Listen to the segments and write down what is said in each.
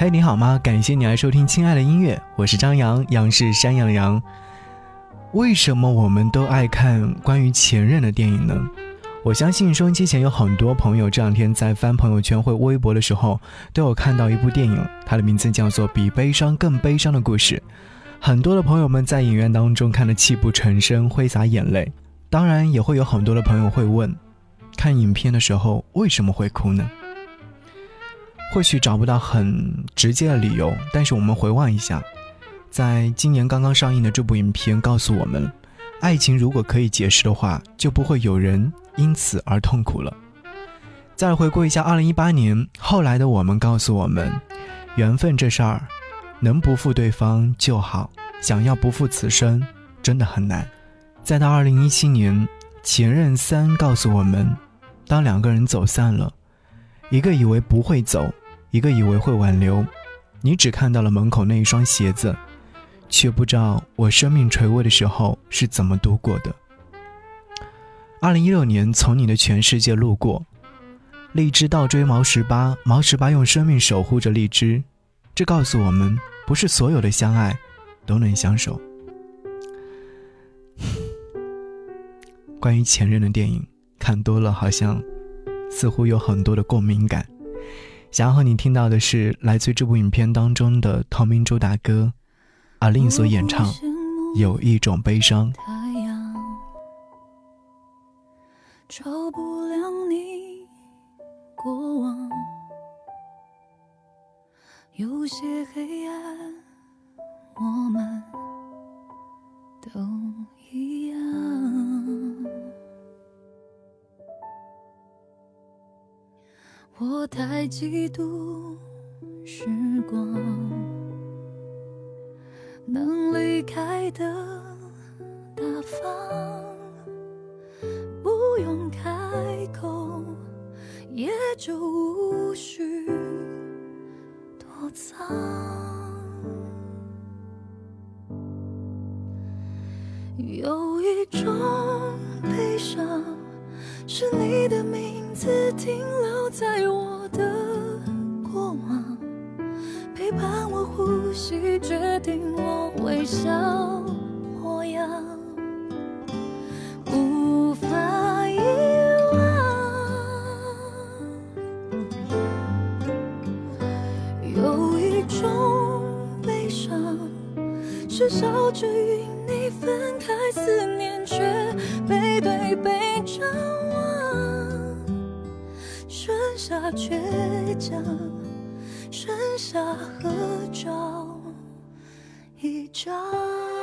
嘿，你好吗？感谢你来收听《亲爱的音乐》，我是张扬，杨是山羊的羊。为什么我们都爱看关于前任的电影呢？我相信收音机前有很多朋友这两天在翻朋友圈或微博的时候，都有看到一部电影，它的名字叫做《比悲伤更悲伤的故事》。很多的朋友们在影院当中看得泣不成声，挥洒眼泪。当然，也会有很多的朋友会问，看影片的时候为什么会哭呢？或许找不到很直接的理由，但是我们回望一下，在今年刚刚上映的这部影片告诉我们，爱情如果可以解释的话，就不会有人因此而痛苦了。再回顾一下2018年，后来的我们告诉我们，缘分这事儿，能不负对方就好，想要不负此生，真的很难。再到2017年，前任三告诉我们，当两个人走散了。一个以为不会走，一个以为会挽留，你只看到了门口那一双鞋子，却不知道我生命垂危的时候是怎么度过的。二零一六年，从你的全世界路过，荔枝倒追毛十八，毛十八用生命守护着荔枝，这告诉我们，不是所有的相爱都能相守。关于前任的电影看多了，好像。似乎有很多的共鸣感，想要和你听到的是来自这部影片当中的同名主打歌阿令所演唱《有一种悲伤》。照不亮你过往，有些黑暗，我们都一样。我太嫉妒时光，能离开的大方，不用开口，也就无需躲藏。有一种悲伤，是你的名字停留在我的过往，陪伴我呼吸。决定我微笑模样，无法遗忘。有一种悲伤，是笑着与你分开，思念却背对背张望，下倔强，剩下合照。一张。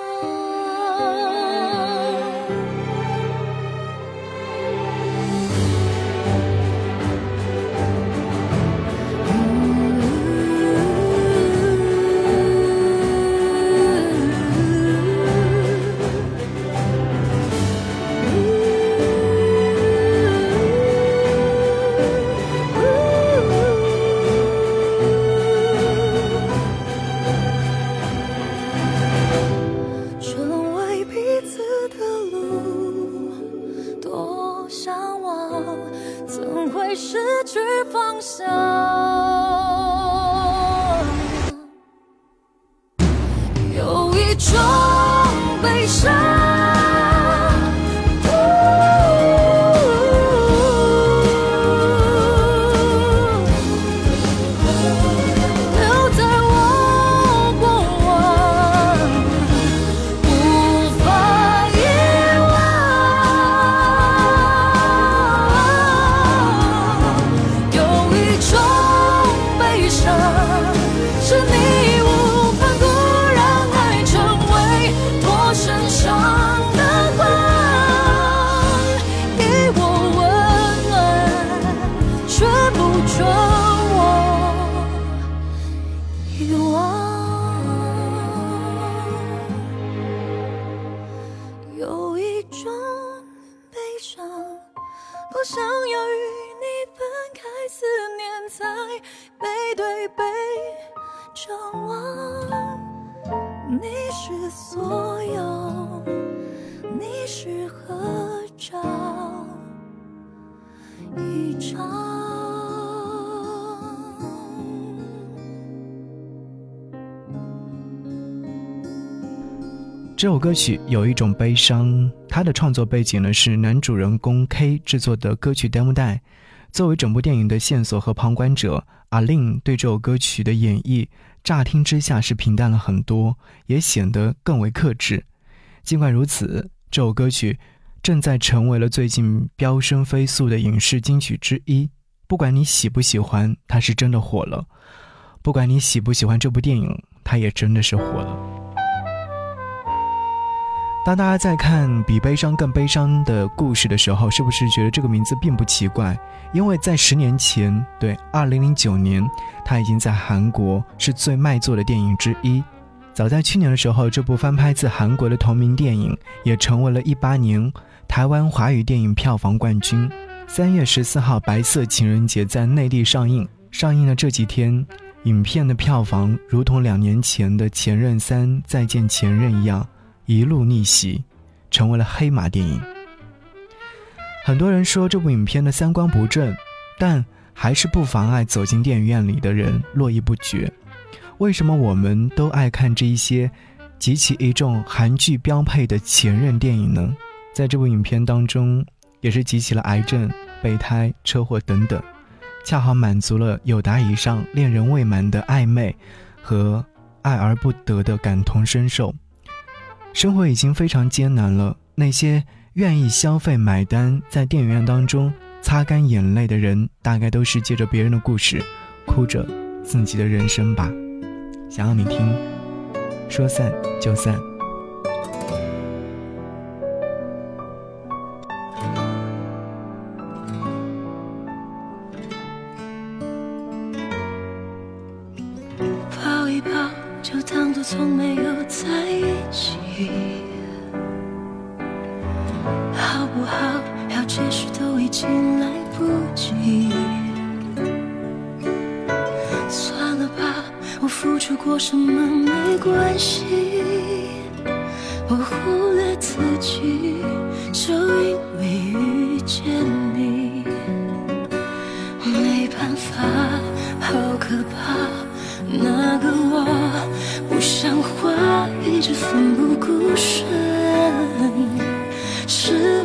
这首歌曲有一种悲伤，它的创作背景呢是男主人公 K 制作的歌曲 demo 带，作为整部电影的线索和旁观者，阿令对这首歌曲的演绎，乍听之下是平淡了很多，也显得更为克制。尽管如此，这首歌曲正在成为了最近飙升飞速的影视金曲之一。不管你喜不喜欢，它是真的火了；不管你喜不喜欢这部电影，它也真的是火了。当大家在看《比悲伤更悲伤的故事》的时候，是不是觉得这个名字并不奇怪？因为在十年前，对，二零零九年，它已经在韩国是最卖座的电影之一。早在去年的时候，这部翻拍自韩国的同名电影也成为了一八年台湾华语电影票房冠军。三月十四号，白色情人节在内地上映，上映的这几天，影片的票房如同两年前的《前任三：再见前任》一样。一路逆袭，成为了黑马电影。很多人说这部影片的三观不正，但还是不妨碍走进电影院里的人络绎不绝。为什么我们都爱看这一些集齐一众韩剧标配的前任电影呢？在这部影片当中，也是集齐了癌症、备胎、车祸等等，恰好满足了有达以上恋人未满的暧昧和爱而不得的感同身受。生活已经非常艰难了，那些愿意消费买单，在电影院当中擦干眼泪的人，大概都是借着别人的故事，哭着自己的人生吧。想要你听，说散就散。解释都已经来不及。算了吧，我付出过什么没关系。我忽略自己，就因为遇见你。没办法，好可怕，那个我不像话，一直奋不顾身。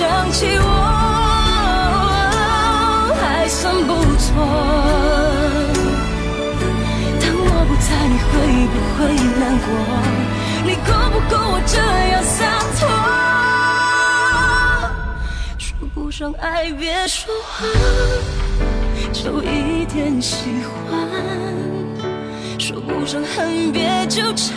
想起我，还算不错。当我不在，你会不会难过？你够不够我这样洒脱？说不上爱，别说谎，就一点喜欢。说不上恨，别纠缠，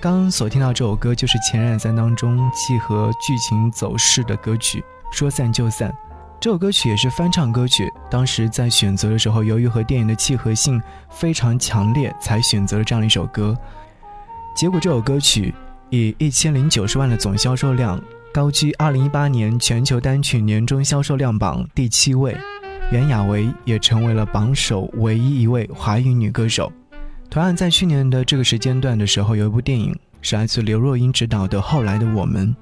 刚所听到这首歌就是《前任三》当中契合剧情走势的歌曲，说散就散。这首歌曲也是翻唱歌曲，当时在选择的时候，由于和电影的契合性非常强烈，才选择了这样一首歌。结果这首歌曲以一千零九十万的总销售量，高居二零一八年全球单曲年终销售量榜第七位，袁娅维也成为了榜首唯一一位华语女歌手。同样在去年的这个时间段的时候，有一部电影是来自刘若英执导的《后来的我们》，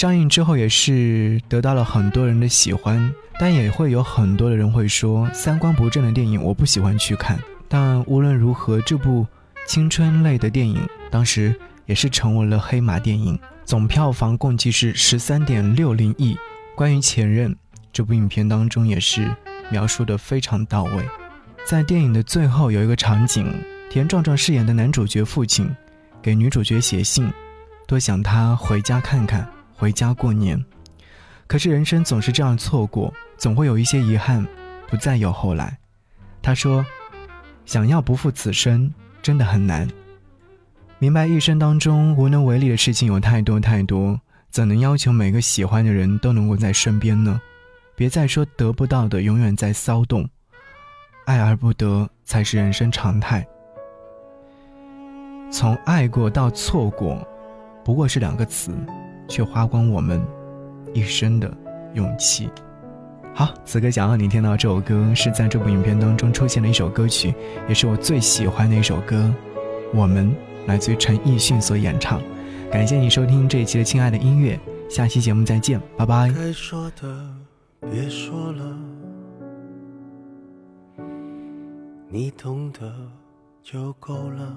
上映之后也是得到了很多人的喜欢，但也会有很多的人会说三观不正的电影我不喜欢去看。但无论如何，这部青春类的电影当时也是成为了黑马电影，总票房共计是十三点六零亿。关于前任这部影片当中也是描述的非常到位，在电影的最后有一个场景。田壮壮饰演的男主角父亲，给女主角写信，多想她回家看看，回家过年。可是人生总是这样错过，总会有一些遗憾，不再有后来。他说：“想要不负此生，真的很难。明白一生当中无能为力的事情有太多太多，怎能要求每个喜欢的人都能够在身边呢？别再说得不到的永远在骚动，爱而不得才是人生常态。”从爱过到错过，不过是两个词，却花光我们一生的勇气。好，此刻想要你听到这首歌，是在这部影片当中出现的一首歌曲，也是我最喜欢的一首歌。我们来自于陈奕迅所演唱。感谢你收听这一期的《亲爱的音乐》，下期节目再见，拜拜。该说的别说了，你懂得就够了。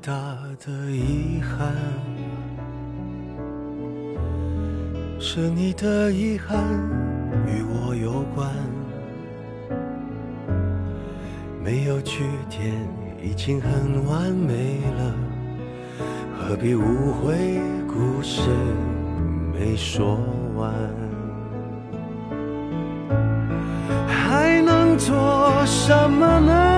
大的遗憾，是你的遗憾与我有关，没有句点已经很完美了，何必误会故事没说完？还能做？什么呢？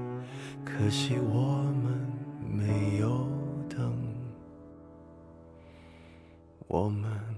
可惜我们没有等，我们。